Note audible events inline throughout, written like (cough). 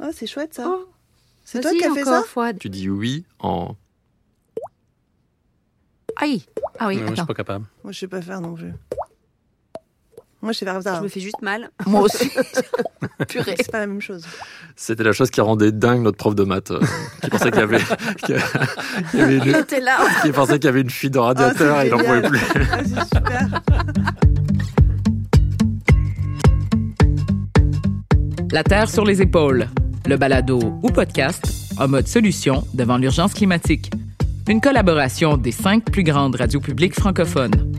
Ah, c'est chouette ça. Oh, c'est toi qui as fait ça? Tu dis oui en. Aïe. Ah oui, Non, moi, je suis pas capable. Moi, je sais pas faire non plus. Moi, je sais faire ça. Je me fais juste mal. (laughs) Moi aussi. (laughs) Purée. C'est pas la même chose. C'était la chose qui rendait dingue notre prof de maths, euh, qui pensait qu'il y avait, (laughs) qu'il y avait Il une, était là. qui pensait qu'il y avait une fuite de radiateur Ah, c'est et il n'en pouvait plus. Ah, c'est super. La Terre sur les épaules, le balado ou podcast en mode solution devant l'urgence climatique. Une collaboration des cinq plus grandes radios publiques francophones.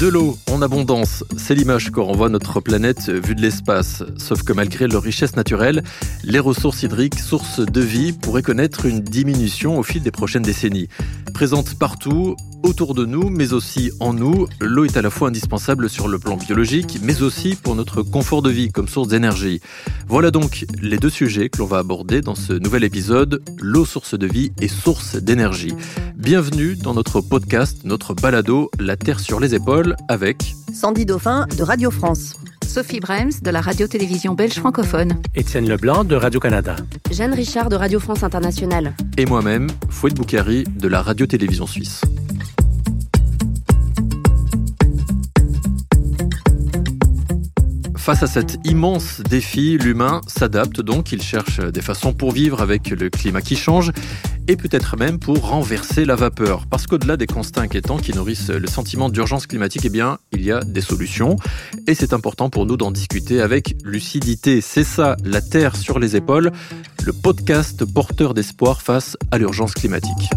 De l'eau en abondance, c'est l'image que renvoie notre planète vue de l'espace. Sauf que malgré leur richesse naturelle, les ressources hydriques, sources de vie, pourraient connaître une diminution au fil des prochaines décennies. Présente partout, autour de nous, mais aussi en nous, l'eau est à la fois indispensable sur le plan biologique, mais aussi pour notre confort de vie comme source d'énergie. Voilà donc les deux sujets que l'on va aborder dans ce nouvel épisode, l'eau source de vie et source d'énergie. Bienvenue dans notre podcast, notre balado, La Terre sur les épaules, avec Sandy Dauphin de Radio France. Sophie Brems de la radio-télévision belge francophone. Étienne Leblanc de Radio-Canada. Jeanne Richard de Radio France Internationale. et moi-même, Fouet Boukari de la radio-télévision suisse. Face à cet immense défi, l'humain s'adapte donc, il cherche des façons pour vivre avec le climat qui change et peut-être même pour renverser la vapeur. Parce qu'au-delà des constats inquiétants qui nourrissent le sentiment d'urgence climatique, eh bien, il y a des solutions et c'est important pour nous d'en discuter avec lucidité. C'est ça, la Terre sur les épaules, le podcast porteur d'espoir face à l'urgence climatique.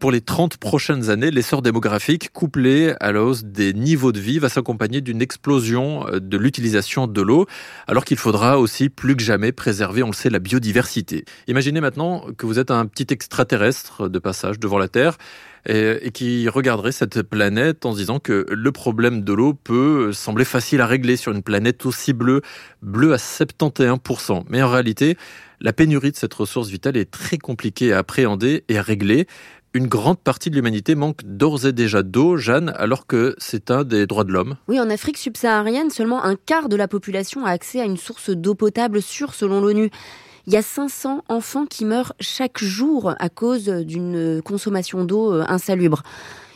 Pour les 30 prochaines années, l'essor démographique couplé à la hausse des niveaux de vie va s'accompagner d'une explosion euh, de l'utilisation de l'eau, alors qu'il faudra aussi plus que jamais préserver, on le sait, la biodiversité. Imaginez maintenant que vous êtes un petit extraterrestre de passage devant la Terre et, qui regarderait cette planète en se disant que le problème de l'eau peut sembler facile à régler sur une planète aussi bleue, bleue à 71%. Mais en réalité, la pénurie de cette ressource vitale est très compliquée à appréhender et à régler. Une grande partie de l'humanité manque d'ores et déjà d'eau, Jeanne, alors que c'est un des droits de l'homme. Oui, en Afrique subsaharienne, seulement un quart de la population a accès à une source d'eau potable sûre selon l'ONU. Il y a 500 enfants qui meurent chaque jour à cause d'une consommation d'eau euh, insalubre.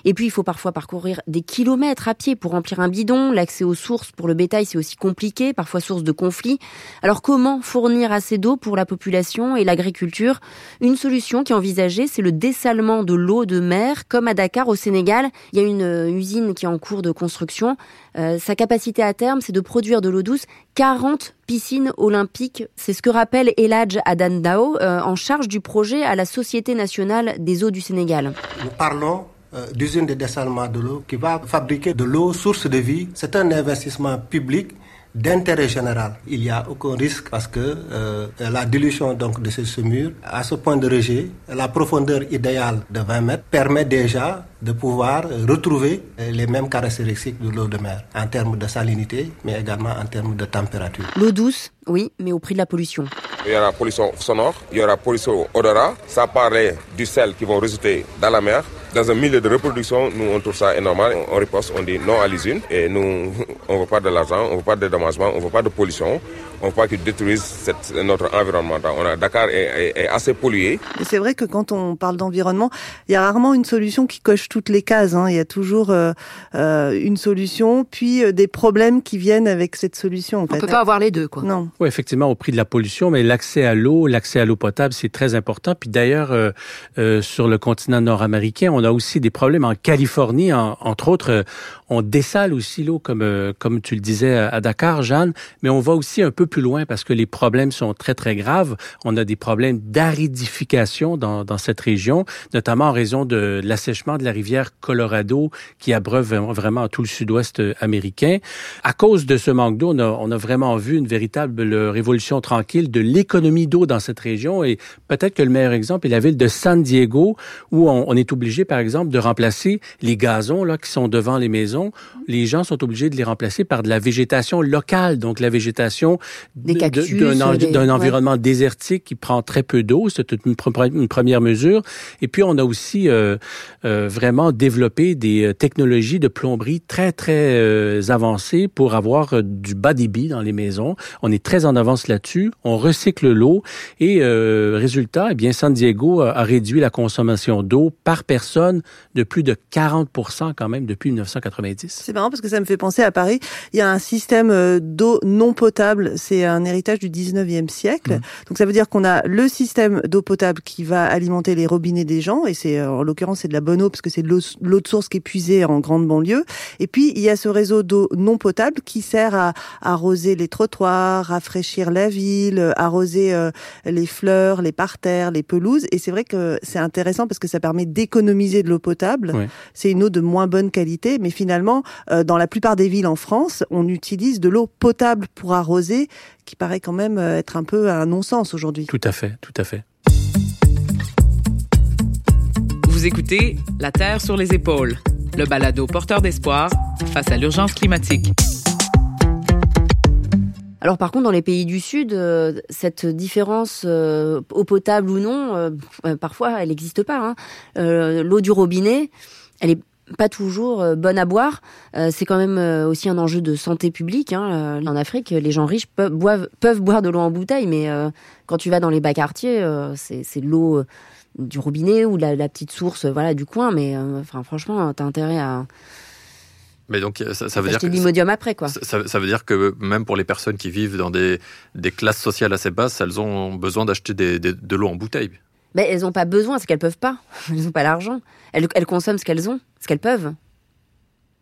Et puis, il faut parfois parcourir des kilomètres à pied pour remplir un bidon. L'accès aux sources pour le bétail, c'est aussi compliqué, parfois source de conflits. Alors, comment fournir assez d'eau pour la population et l'agriculture? Une solution qui est envisagée, c'est le dessalement de l'eau de mer, comme à Dakar, au Sénégal. Il y a une euh, usine qui est en cours de construction. Euh, sa capacité à terme, c'est de produire de l'eau douce 40 piscines olympiques. C'est ce que rappelle Eladj Adandao, euh, en charge du projet à la Société nationale des eaux du Sénégal. Nous parlons d'usine de dessalement de l'eau qui va fabriquer de l'eau source de vie. C'est un investissement public d'intérêt général. Il n'y a aucun risque parce que euh, la dilution donc de ce mur à ce point de rejet, la profondeur idéale de 20 mètres permet déjà de pouvoir retrouver euh, les mêmes caractéristiques de l'eau de mer en termes de salinité, mais également en termes de température. L'eau douce, oui, mais au prix de la pollution. Il y aura pollution sonore, il y aura pollution odorat. Ça paraît du sel qui vont résulter dans la mer. Dans un milieu de reproduction, nous on trouve ça énormal. On riposte, on dit non à l'usine. Et nous, (laughs) on ne veut pas de l'argent, on ne veut pas de dédommagement, on ne veut pas de pollution. On ne veut pas qu'ils détruisent cette- notre environnement. On a, Dakar est, est- est assez pollué. C'est vrai que quand on parle d'environnement, il y a rarement une solution qui coche toutes les cases. hein. Il y a toujours euh, euh, une solution, puis euh, des problèmes qui viennent avec cette solution. En On fait. peut pas avoir les deux, quoi. Non. Oui, effectivement, au prix de la pollution, mais l'accès à l'eau, l'accès à l'eau potable, c'est très important. Puis d'ailleurs, euh, euh, sur le continent nord-américain, on a aussi des problèmes en Californie, en- entre autres, euh, on dessale aussi l'eau, comme euh, comme tu le disais à Dakar, Jeanne, mais on va aussi un peu plus loin parce que les problèmes sont très très graves. On a des problèmes d'aridification dans dans cette région, notamment en raison de l'assèchement de la rivière Colorado qui abreuve vraiment tout le sud-ouest américain. À cause de ce manque d'eau, on a, on a vraiment vu une véritable véritable révolution tranquille de l'économie d'eau dans cette région. Et peut-être que le meilleur exemple est la ville de San Diego, où on, on est obligé, par exemple, de remplacer les gazons là qui sont devant les maisons. Les gens sont obligés de les remplacer par de la végétation locale, donc la végétation Des d'un en- ouais. environnement désertique qui prend très peu d'eau. C'est une, une première mesure. Et puis, on a aussi euh, euh, vraiment développé des euh, technologies de plomberie très, très euh, avancées pour avoir du bas débit dans les maisons. On est très en avance là-dessus. On recycle l'eau et résultat, eh bien, San Diego a, a réduit la consommation d'eau par personne de plus de 40% quand même depuis 1990. C'est marrant parce que ça me fait penser à Paris. Il y a un système euh, d'eau non potable. C'est un héritage du 19e siècle. Donc ça veut dire qu'on a le système d'eau potable qui va alimenter les robinets des gens. Et c'est, euh, en l'occurrence, c'est de la bonne eau parce que c'est de l'eau, de source qui est puisée en grande banlieue. Et puis, il y a ce réseau d'eau non potable qui sert à arroser les trottoirs, rafraîchir la ville, euh, arroser euh, les fleurs, les parterres, les pelouses. Et c'est vrai que c'est intéressant parce que ça permet d'économiser de l'eau potable. C'est une eau de moins bonne qualité, mais finalement, euh, dans la plupart des villes en France, on utilise de l'eau potable pour arroser, qui paraît quand même euh, être un peu un non-sens aujourd'hui. Tout à fait, tout à fait. Vous écoutez La Terre sur les épaules, le balado porteur d'espoir face à l'urgence climatique. Alors par contre, dans les pays du Sud, euh, cette différence euh, eau potable ou non, euh, parfois elle n'existe pas. hein. Euh, L'eau du robinet, elle est pas toujours euh, bonne à boire. Euh, c'est quand même euh, aussi un enjeu de santé publique. Hein. En Afrique, les gens riches peuvent, boivent, peuvent boire de l'eau en bouteille, mais euh, quand tu vas dans les bas quartiers, euh, c'est c'est de l'eau du robinet ou de la, la petite source, voilà, du coin. Mais enfin, franchement, t'as intérêt à Mais donc, ça, ça veut dire l'imodium après, quoi. Ça, veut dire que même pour les personnes qui vivent dans des, des classes sociales assez basses, elles ont besoin d'acheter de l'eau en bouteille. Ben, elles n'ont pas besoin, c'est qu'elles peuvent pas. Elles n'ont pas l'argent. Elles, consomment ce qu'elles ont, ce qu'elles peuvent.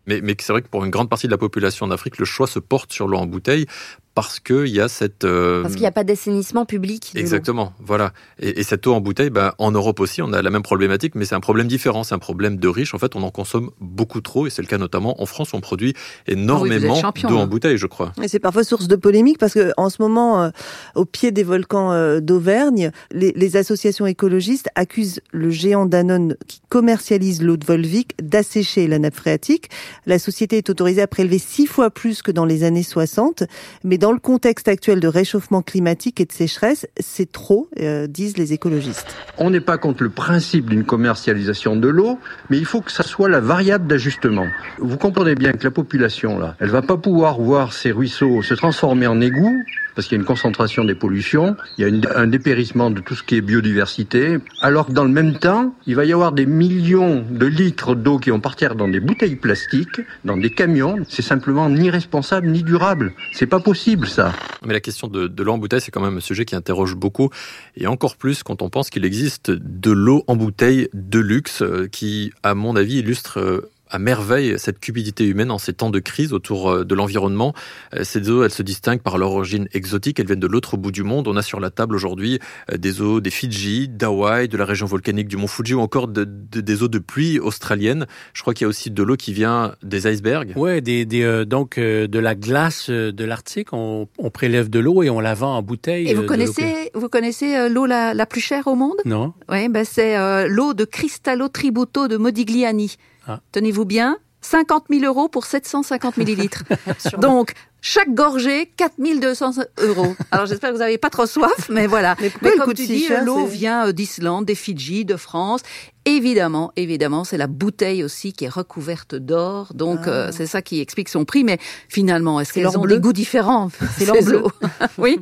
Mais, mais c'est vrai que pour une grande partie de la population d'Afrique, le choix se porte sur l'eau en bouteille parce qu'il y a cette... euh, Parce qu'il n'y a pas d'assainissement public. Exactement, voilà. Et, et cette eau en bouteille, ben, en Europe aussi, on a la même problématique, mais c'est un problème différent. C'est un problème de riches. En fait, on en consomme beaucoup trop, et c'est le cas notamment en France. On produit énormément champion, d'eau hein. en bouteille, je crois. Et c'est parfois source de polémique parce que en ce moment, euh, au pied des volcans euh, d'Auvergne, les, les associations écologistes accusent le géant Danone qui commercialise l'eau de Volvic d'assécher la nappe phréatique. La société est autorisée à prélever six fois plus que dans les années 60, mais dans le contexte actuel de réchauffement climatique et de sécheresse, c'est trop, euh, disent les écologistes. On n'est pas contre le principe d'une commercialisation de l'eau, mais il faut que ça soit la variable d'ajustement. Vous comprenez bien que la population, là, elle va pas pouvoir voir ces ruisseaux se transformer en égouts, parce qu'il y a une concentration des pollutions, il y a un dépérissement de tout ce qui est biodiversité, alors que dans le même temps, il va y avoir des millions de litres d'eau qui vont partir dans des bouteilles plastiques, dans des camions. C'est simplement ni responsable ni durable. C'est pas possible, ça. Mais la question de, de l'eau en bouteille, c'est quand même un sujet qui interroge beaucoup, et encore plus quand on pense qu'il existe de l'eau en bouteille de luxe, euh, qui, à mon avis, illustre euh, à merveille cette cupidité humaine en ces temps de crise autour euh, de l'environnement. Euh, Ces eaux, elles se distinguent par leur origine exotique, elles viennent de l'autre bout du monde. On a sur la table aujourd'hui euh, des eaux des Fidji, d'Hawaï, de la région volcanique du mont Fuji ou encore de- de- des eaux de pluie australiennes. Je crois qu'il y a aussi de l'eau qui vient des icebergs. Ouais, des, des, euh, donc euh, de la glace de l'Arctique, on, on prélève de l'eau et on la vend en bouteille. Et vous connaissez, vous connaissez l'eau la, la plus chère au monde? Non. Oui, ben c'est euh, l'eau de Cristallo Tributo de Modigliani. Ah. Tenez-vous bien, 50 000 euros pour 750 millilitres. (laughs) Donc, chaque gorgée, 4 200 euros. Alors, j'espère que vous n'avez pas trop soif, mais voilà. Mais Mais comme tu dis, l'eau vient euh, d'Islande, des Fidji, de France. Évidemment, évidemment, c'est la bouteille aussi qui est recouverte d'or. Donc, euh, c'est ça qui explique son prix. Mais finalement, est-ce qu'elles ont bleu. des goûts différents? (laughs) C'est l'or bleu. (laughs) Oui,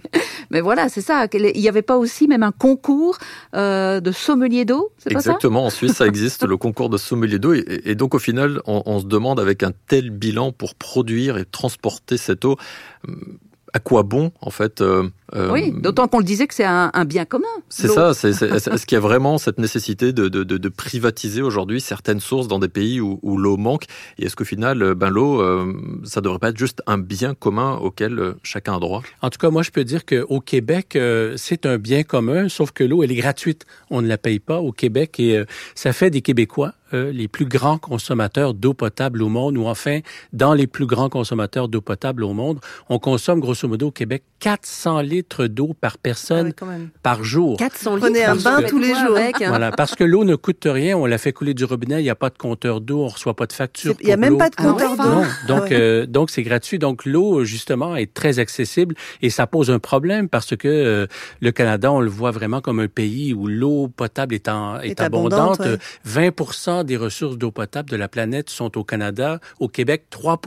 mais voilà, c'est ça. Il n'y avait pas aussi même un concours euh, de sommelier d'eau, c'est pas ça? Exactement, en Suisse, ça (laughs) existe, le concours de sommelier d'eau. Et, et donc, au final, on, on se demande, avec un tel bilan pour produire et transporter cette eau, hum, à quoi bon, en fait, euh, Euh, oui, d'autant qu'on le disait que c'est un, un, bien commun. C'est ça. (laughs) Est-ce qu'il y a vraiment cette nécessité de, de, de privatiser aujourd'hui certaines sources dans des pays où, où l'eau manque? Et est-ce qu'au final, ben l'eau, euh, ça devrait pas être juste un bien commun auquel chacun a droit? En tout cas, moi, je peux dire qu'au Québec, c'est un bien commun, sauf que l'eau, elle est gratuite. On ne la paye pas au Québec et ça fait des Québécois euh, les plus grands consommateurs d'eau potable au monde, ou enfin, dans les plus grands consommateurs d'eau potable au monde, on consomme grosso modo au Québec 400 litres d'eau par personne ah par jour. 400 litres. Prenez un bain tous les jours. Avec, hein. Voilà, parce que l'eau ne coûte rien. On la fait couler du robinet. Il n'y a pas de compteur d'eau. On reçoit pas de facture. Il n'y a même pas de compteur d'eau. Non. Donc, euh, donc c'est gratuit. Donc l'eau justement est très accessible et ça pose un problème parce que euh, le Canada, on le voit vraiment comme un pays où l'eau potable est, en, est, abondante. 20 des ressources d'eau potable de la planète sont au Canada. Au Québec, 3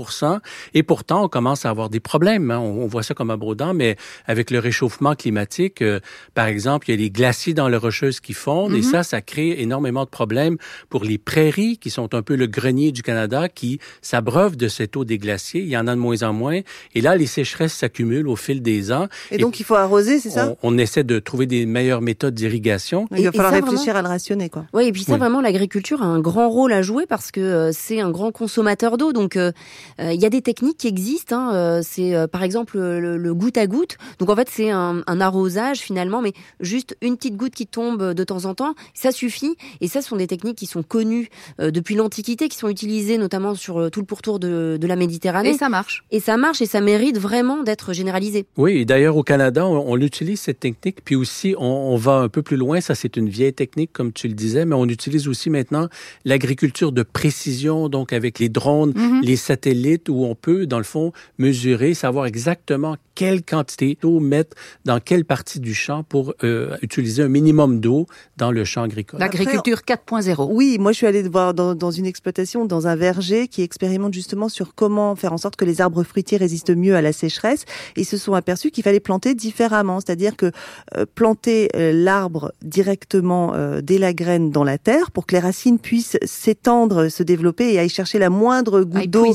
Et pourtant, on commence à avoir des problèmes. Hein. On, voit ça comme abondant, mais avec le réchauffement climatique, euh, par exemple, il y a les glaciers dans les rocheuses qui fondent et mm-hmm. ça, ça crée énormément de problèmes pour les prairies qui sont un peu le grenier du Canada qui s'abreuvent de cette eau des glaciers. Il y en a de moins en moins. Et là, les sécheresses s'accumulent au fil des ans. Et, donc, il faut arroser, c'est ça? On, essaie de trouver des meilleures méthodes d'irrigation. Il va falloir réfléchir à le rationner, quoi. Oui, et puis ça, vraiment, l'agriculture a un grand rôle à jouer parce que euh, c'est un grand consommateur d'eau. Donc, euh, il y a des techniques qui existent. Hein. C'est, par exemple, le, goutte à goutte. Donc, en fait, c'est un, un, arrosage finalement, mais juste une petite goutte qui tombe de temps en temps, ça suffit. Et ça, ce sont des techniques qui sont connues euh, depuis l'Antiquité, qui sont utilisées notamment sur euh, tout le pourtour de, de, la Méditerranée. Et ça marche. Et ça marche et ça mérite vraiment d'être généralisé. Oui, et d'ailleurs au Canada, on, on, utilise cette technique, puis aussi on, on va un peu plus loin. Ça, c'est une vieille technique, comme tu le disais, mais on utilise aussi maintenant l'agriculture de précision, donc avec les drones, mm-hmm. les satellites, où on peut, dans le fond, mesurer, savoir exactement quelle quantité d'eau mettre dans quelle partie du champ pour euh, utiliser un minimum d'eau dans le champ agricole? L'agriculture 4.0. Oui, moi je suis allée voir dans, dans, une exploitation, dans un verger qui expérimente justement sur comment faire en sorte que les arbres fruitiers résistent mieux à la sécheresse. Ils se sont aperçus qu'il fallait planter différemment, c'est-à-dire que euh, planter euh, l'arbre directement dès la graine dans la terre pour que les racines puissent s'étendre, se développer et aller chercher la moindre goutte d'eau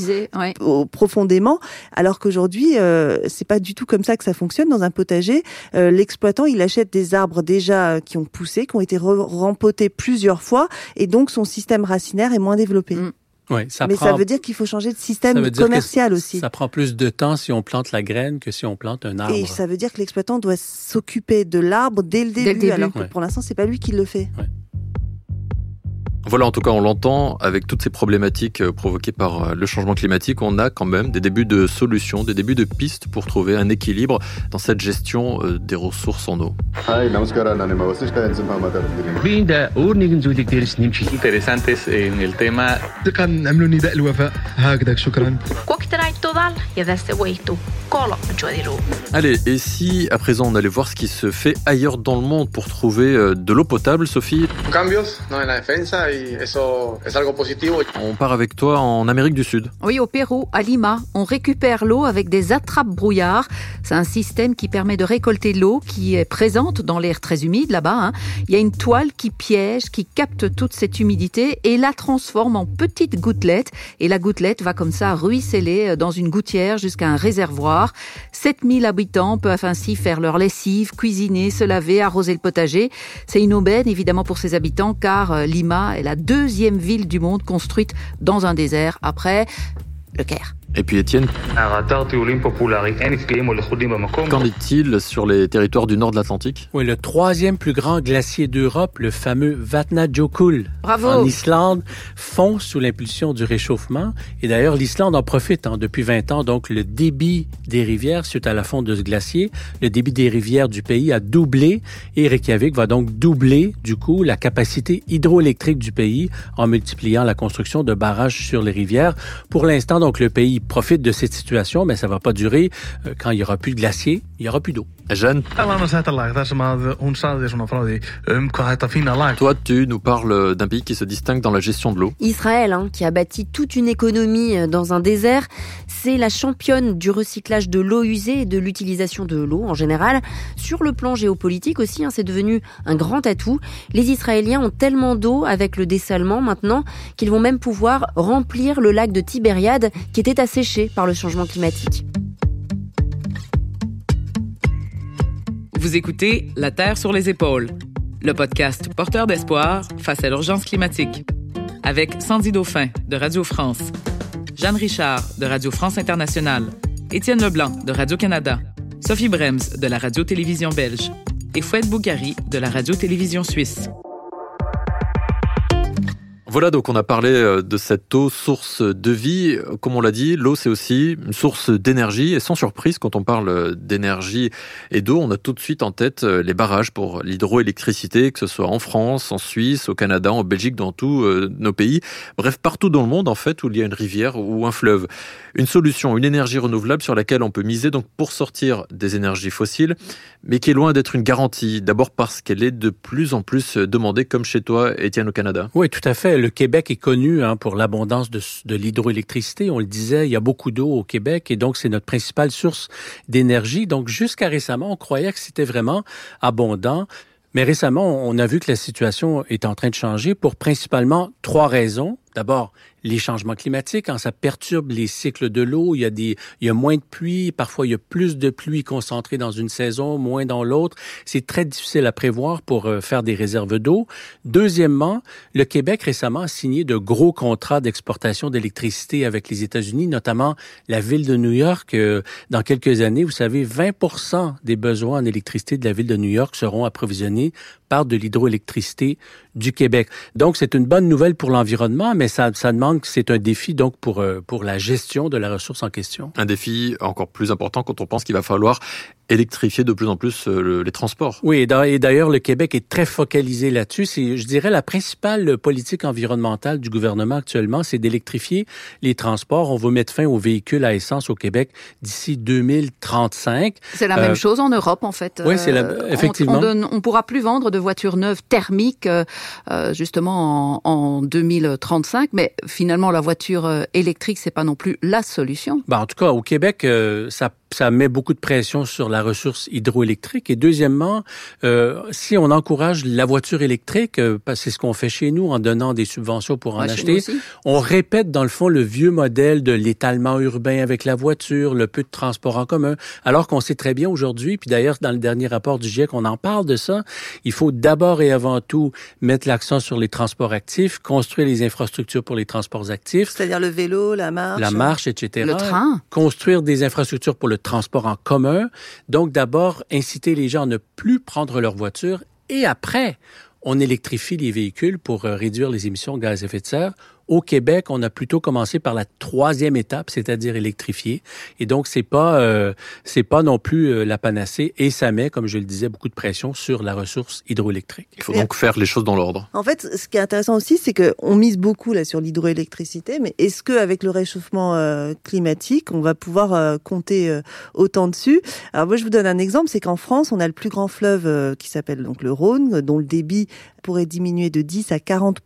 profondément, alors qu'aujourd'hui c'est pas du tout comme ça que ça fonctionne dans un potager. L'exploitant il achète des arbres déjà qui ont poussé, qui ont été rempotés plusieurs fois, et donc son système racinaire est moins développé. Mm. ça Mais ça veut dire qu'il faut changer de système commercial aussi. Ça prend plus de temps si on plante la graine que si on plante un arbre. Et ça veut dire que l'exploitant doit s'occuper de l'arbre dès le début, alors que pour l'instant, c'est pas lui qui le fait. Voilà, en tout cas, on l'entend avec toutes ces problématiques euh, provoquées par euh, le changement climatique, on a quand même des débuts de solutions, des débuts de pistes pour trouver un équilibre dans cette gestion euh, des ressources en eau. Allez, et si à présent on allait voir ce qui se fait ailleurs dans le monde pour trouver de l'eau potable, Sophie? On part avec toi en Amérique du Sud. Oui, au Pérou, à Lima, on récupère l'eau avec des attrapes-brouillards. C'est un système qui permet de récolter l'eau qui est présente dans l'air très humide là-bas. Hein. Il y a une toile qui piège, qui capte toute cette humidité et la transforme en petites gouttelettes. Et la gouttelette va comme ça ruisseler dans une gouttière jusqu'à un réservoir. 7000 habitants peuvent ainsi faire leur lessive, cuisiner, se laver, arroser le potager. C'est une aubaine évidemment pour ses habitants car euh, Lima est la deuxième ville du monde construite dans un désert après le Caire. Et puis Étienne Qu'en est-il sur les territoires du nord de l'Atlantique? Oui, le troisième plus grand glacier d'Europe, le fameux Vatnajökull, Bravo. en Islande, fond sous l'impulsion du réchauffement. Et d'ailleurs, l'Islande en profite hein, depuis 20 ans. Donc, le débit des rivières, suite à la fonte de ce glacier, le débit des rivières du pays a doublé. Et Reykjavik va donc doubler, du coup, la capacité hydroélectrique du pays en multipliant la construction de barrages sur les rivières. Pour l'instant, donc, le pays profite de cette situation, mais ça va pas durer. Euh, quand il y aura plus de glacier, il y aura plus d'eau. Jeanne? Toi, tu nous parles d'un pays qui se distingue dans la gestion de l'eau. Israël, hein, qui a bâti toute une économie euh, dans un désert, c'est la championne du recyclage de l'eau usée et de l'utilisation de l'eau en général. Sur le plan géopolitique aussi, hein, c'est devenu un grand atout. Les Israéliens ont tellement d'eau avec le dessalement maintenant qu'ils vont même pouvoir remplir le lac de Tibériade qui était asséché par le changement climatique. Vous écoutez La Terre sur les épaules, le podcast porteur d'espoir face à l'urgence climatique. Avec Sandy Dauphin de Radio France, Jeanne Richard de Radio France Internationale, Étienne Leblanc de Radio-Canada, Sophie Brems de la Radio-Télévision belge et Fouette Bougari de la Radio-Télévision suisse. Voilà, donc on a parlé euh, de cette eau, source de vie. Comme on l'a dit, l'eau c'est aussi une source d'énergie. Et sans surprise, quand on parle d'énergie et d'eau, on a tout de suite en tête euh, les barrages pour l'hydroélectricité, que ce soit en France, en Suisse, au Canada, en Belgique, dans tous euh, nos pays. Bref, partout dans le monde, en fait, où il y a une rivière ou un fleuve. Une solution, une énergie renouvelable sur laquelle on peut miser donc pour sortir des énergies fossiles, mais qui est loin d'être une garantie. D'abord parce qu'elle est de plus en plus demandée, comme chez toi, Étienne, au Canada. Oui, tout à fait le Québec est connu hein, pour l'abondance de, de l'hydroélectricité. On le disait, il y a beaucoup d'eau au Québec et donc c'est notre principale source d'énergie. Donc jusqu'à récemment, on croyait que c'était vraiment abondant. Mais récemment, on a vu que la situation est en train de changer pour principalement trois raisons. D'abord, les changements climatiques, quand ça perturbe les cycles de l'eau, il y a des, il y a moins de pluie, parfois il y a plus de pluie concentrée dans une saison, moins dans l'autre. C'est très difficile à prévoir pour euh, faire des réserves d'eau. Deuxièmement, le Québec récemment a signé de gros contrats d'exportation d'électricité avec les États-Unis, notamment la ville de New York. Euh, dans quelques années, vous savez, 20 des besoins en électricité de la ville de New York seront approvisionnés par de l'hydroélectricité du Québec. Donc, c'est une bonne nouvelle pour l'environnement, mais ça, ça demande que c'est un défi donc pour, euh, pour la gestion de la ressource en question. Un défi encore plus important quand on pense qu'il va falloir électrifier de plus en plus euh, les transports. Oui, et d'ailleurs, le Québec est très focalisé là-dessus. C'est, je dirais, la principale politique environnementale du gouvernement actuellement, c'est d'électrifier les transports. On veut mettre fin aux véhicules à essence au Québec d'ici 2035. C'est la même euh, chose en Europe, en fait. Oui, c'est la, effectivement. On, on, pourra plus vendre de voitures neuves thermiques, euh, justement, en, en, 2035. Mais finalement, la voiture électrique, c'est pas non plus la solution. Ben, en tout cas, au Québec, ça ça met beaucoup de pression sur la ressource hydroélectrique. Et deuxièmement, euh, si on encourage la voiture électrique, euh, c'est ce qu'on fait chez nous en donnant des subventions pour en acheter, on répète dans le fond le vieux modèle de l'étalement urbain avec la voiture, le peu de transport en commun, alors qu'on sait très bien aujourd'hui, puis d'ailleurs dans le dernier rapport du GIEC, on en parle de ça, il faut d'abord et avant tout mettre l'accent sur les transports actifs, construire les infrastructures pour les transports actifs. C'est-à-dire le vélo, la marche. La marche, etc. Le train. Construire des infrastructures pour le transport en commun. Donc d'abord, inciter les gens à ne plus prendre leur voiture et après, on électrifie les véhicules pour euh, réduire les émissions de gaz à effet de serre au Québec, on a plutôt commencé par la troisième étape, c'est-à-dire électrifier. Et donc, c'est pas euh, c'est pas non plus euh, la panacée et ça met, comme je le disais, beaucoup de pression sur la ressource hydroélectrique. Il faut donc faire les choses dans l'ordre. En fait, ce qui est intéressant aussi, c'est qu'on mise beaucoup là sur l'hydroélectricité, mais est-ce que avec le réchauffement euh, climatique, on va pouvoir compter autant dessus? Alors moi, je vous donne un exemple, c'est qu'en France, on a le plus grand fleuve qui s'appelle donc le Rhône, dont le débit pourrait diminuer de 10 à 40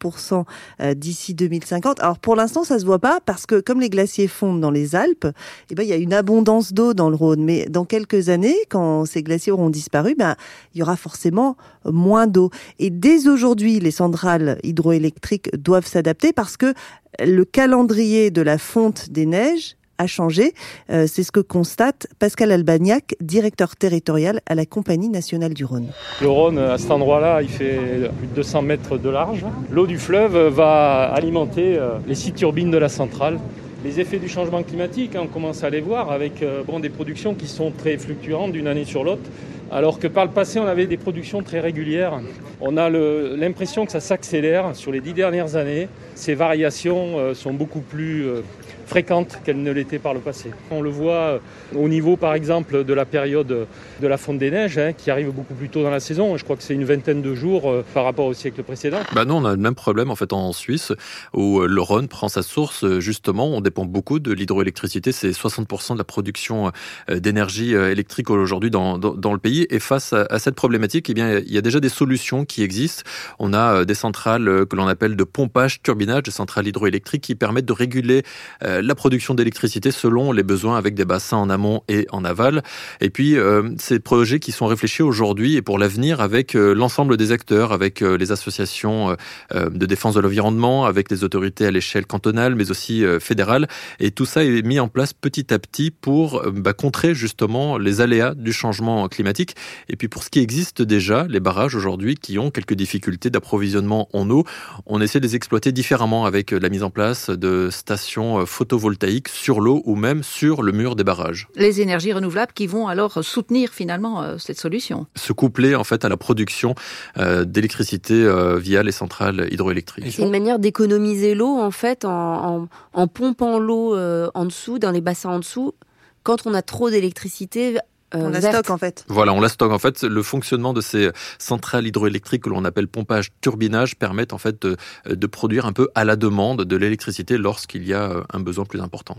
d'ici 2050 alors pour l'instant, ça se voit pas parce que comme les glaciers fondent dans les Alpes, eh ben il y a une abondance d'eau dans le Rhône. Mais dans quelques années, quand ces glaciers auront disparu, ben il y aura forcément moins d'eau. Et dès aujourd'hui, les centrales hydroélectriques doivent s'adapter parce que le calendrier de la fonte des neiges a changé. Euh, c'est ce que constate Pascal Albagnac, directeur territorial à la Compagnie nationale du Rhône. Le Rhône, à cet endroit-là, il fait plus de 200 mètres de large. L'eau du fleuve va alimenter euh, les six turbines de la centrale. Les effets du changement climatique, hein, on commence à les voir avec euh, bon, des productions qui sont très fluctuantes d'une année sur l'autre. Alors que par le passé, on avait des productions très régulières. On a l'impression que ça s'accélère sur les dix dernières années. Ces variations sont beaucoup plus fréquente qu'elle ne l'était par le passé. On le voit euh, au niveau par exemple de la période de la fonte des neiges hein, qui arrive beaucoup plus tôt dans la saison. Je crois que c'est une vingtaine de jours euh, par rapport au siècle précédent. Bah non, on a le même problème en fait en Suisse où euh, le Rhône prend sa source justement. On dépend beaucoup de l'hydroélectricité. C'est 60% de la production d'énergie électrique aujourd'hui dans, dans, le pays. Et face à, cette problématique, eh bien, il y a déjà des solutions qui existent. On a des centrales que l'on appelle de pompage, turbinage, des centrales hydroélectriques qui permettent de réguler euh, la production d'électricité selon les besoins avec des bassins en amont et en aval. Et puis, euh, ces projets qui sont réfléchis aujourd'hui et pour l'avenir avec euh, l'ensemble des acteurs, avec les associations de défense de l'environnement, avec les autorités à l'échelle cantonale, mais aussi fédérale. Et tout ça est mis en place petit à petit pour bah, contrer justement les aléas du changement climatique. Climatique. Et puis pour ce qui existe déjà, les barrages aujourd'hui qui ont quelques difficultés d'approvisionnement en eau, on essaie de les exploiter différemment avec la mise en place de stations photovoltaïques sur l'eau ou même sur le mur des barrages. Les énergies renouvelables qui vont alors soutenir finalement euh, cette solution. Se coupler en fait à la production euh, d'électricité euh, via les centrales hydroélectriques. C'est une manière d'économiser l'eau en fait en, en pompant l'eau en dessous, dans les bassins en dessous. Quand on a trop d'électricité, euh, on la stocke en fait. Voilà, on la stocke en fait. Le fonctionnement de ces centrales hydroélectriques que l'on appelle pompage, turbinage permettent en fait de, de, produire un peu à la demande de l'électricité lorsqu'il y a euh, un besoin plus important.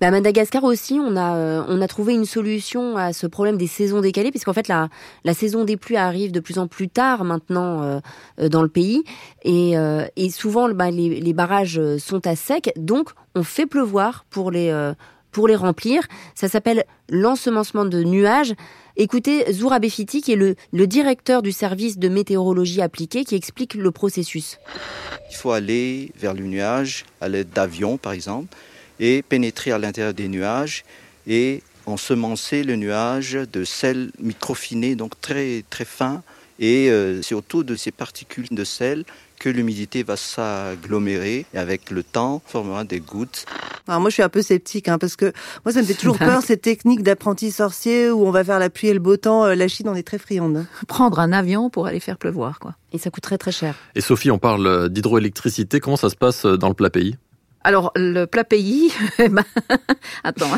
Bah à Madagascar aussi, on a euh, on a trouvé une solution à ce problème des saisons décalées, puisqu'en fait la la saison des pluies arrive de plus en plus tard maintenant dans le pays et, et souvent bah, les, les barrages sont à sec, donc on fait pleuvoir pour les pour les remplir. Ça s'appelle l'ensemencement de nuages. Écoutez Zoura Befiti, qui est le, directeur du service de météorologie appliquée, qui explique le processus. Il faut aller vers le nuage à l'aide d'avions, par exemple, et pénétrer à l'intérieur des nuages et ensemencer le nuage de sel microfiné, donc très, très fin, et euh, c'est autour de ces particules de sel que l'humidité va s'agglomérer et avec le temps formera des gouttes. Alors moi je suis un peu sceptique hein, parce que moi ça me fait toujours (laughs) peur cette technique d'apprenti sorcier où on va faire la pluie et le beau temps. Euh, la Chine en est très friande. (laughs) Prendre un avion pour aller faire pleuvoir quoi. Et ça coûte très très cher. Et Sophie, on parle d'hydroélectricité. Comment ça se passe dans le plat pays? Alors, le plat pays, (laughs) eh ben, (laughs) attends.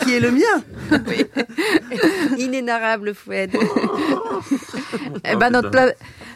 Qui est le mien oui. (laughs) Inénarrable Foued. eh ben, notre plat,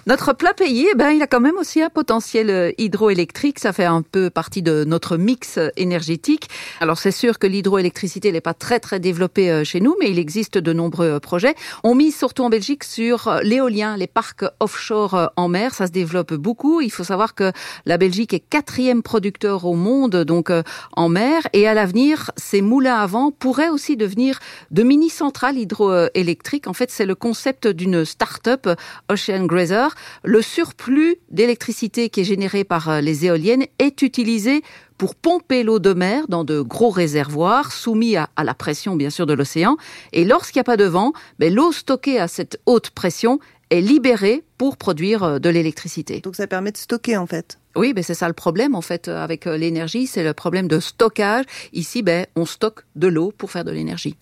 notre plat pays, eh ben, il a quand même aussi un potentiel euh, hydroélectrique. Ça fait un peu partie de notre mix énergétique. Alors c'est sûr que l'hydroélectricité n'est pas très très développée euh, chez nous, mais il existe de nombreux euh, projets. On mise surtout en Belgique sur l'éolien, les parcs offshore en mer. Ça se développe beaucoup. Il faut savoir que la Belgique est quatrième producteur au monde donc en mer et à l'avenir, ces moulins à vent pourraient aussi devenir de mini centrales hydroélectriques. En fait, c'est le concept d'une start-up Ocean Grazer le surplus d'électricité qui est généré par euh, les éoliennes est utilisé pour pomper l'eau de mer dans de gros réservoirs soumis à, la pression bien sûr de l'océan. Et lorsqu'il n'y a pas de vent, ben, l'eau stockée à cette haute pression est libérée pour produire euh, de l'électricité. Donc ça permet de stocker en fait. Oui, ben c'est ça le problème en fait euh, avec l'énergie, c'est le problème de stockage. Ici, ben on stocke de l'eau pour faire de l'énergie.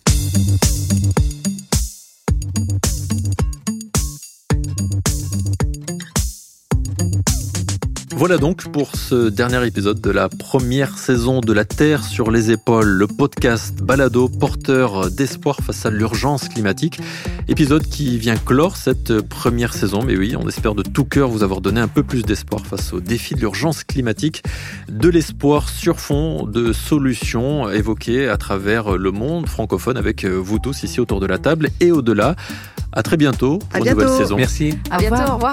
Voilà donc pour ce dernier épisode de la première saison de La Terre sur les épaules, le podcast balado porteur d'espoir face à l'urgence climatique. Épisode qui vient clore cette première saison, mais oui, on espère de tout cœur vous avoir donné un peu plus d'espoir face au défi de l'urgence climatique, de l'espoir sur fond de solutions évoquées à travers le monde francophone avec vous tous ici autour de la table et au-delà. À très bientôt pour une nouvelle saison. Merci. À bientôt. Au revoir.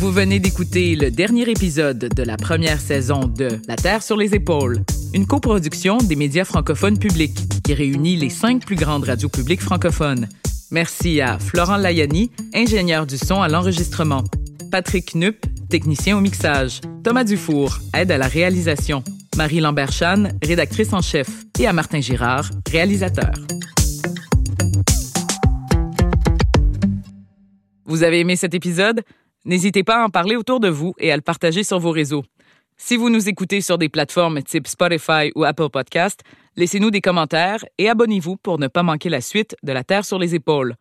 Vous venez d'écouter le dernier épisode de la première saison de La Terre sur les épaules, une coproduction des médias francophones publics qui réunit les cinq plus grandes radios publiques francophones. Merci à Florent Layani, ingénieur du son à l'enregistrement, Patrick Nup, technicien au mixage, Thomas Dufour, aide à la réalisation, Marie Lambert-Chan, rédactrice en chef, et à Martin Girard, réalisateur. Vous avez aimé cet épisode? N'hésitez pas à en parler autour de vous et à le partager sur vos réseaux. Si vous nous écoutez sur des plateformes type Spotify ou Apple Podcast, laissez-nous des commentaires et abonnez-vous pour ne pas manquer la suite de La Terre sur les épaules.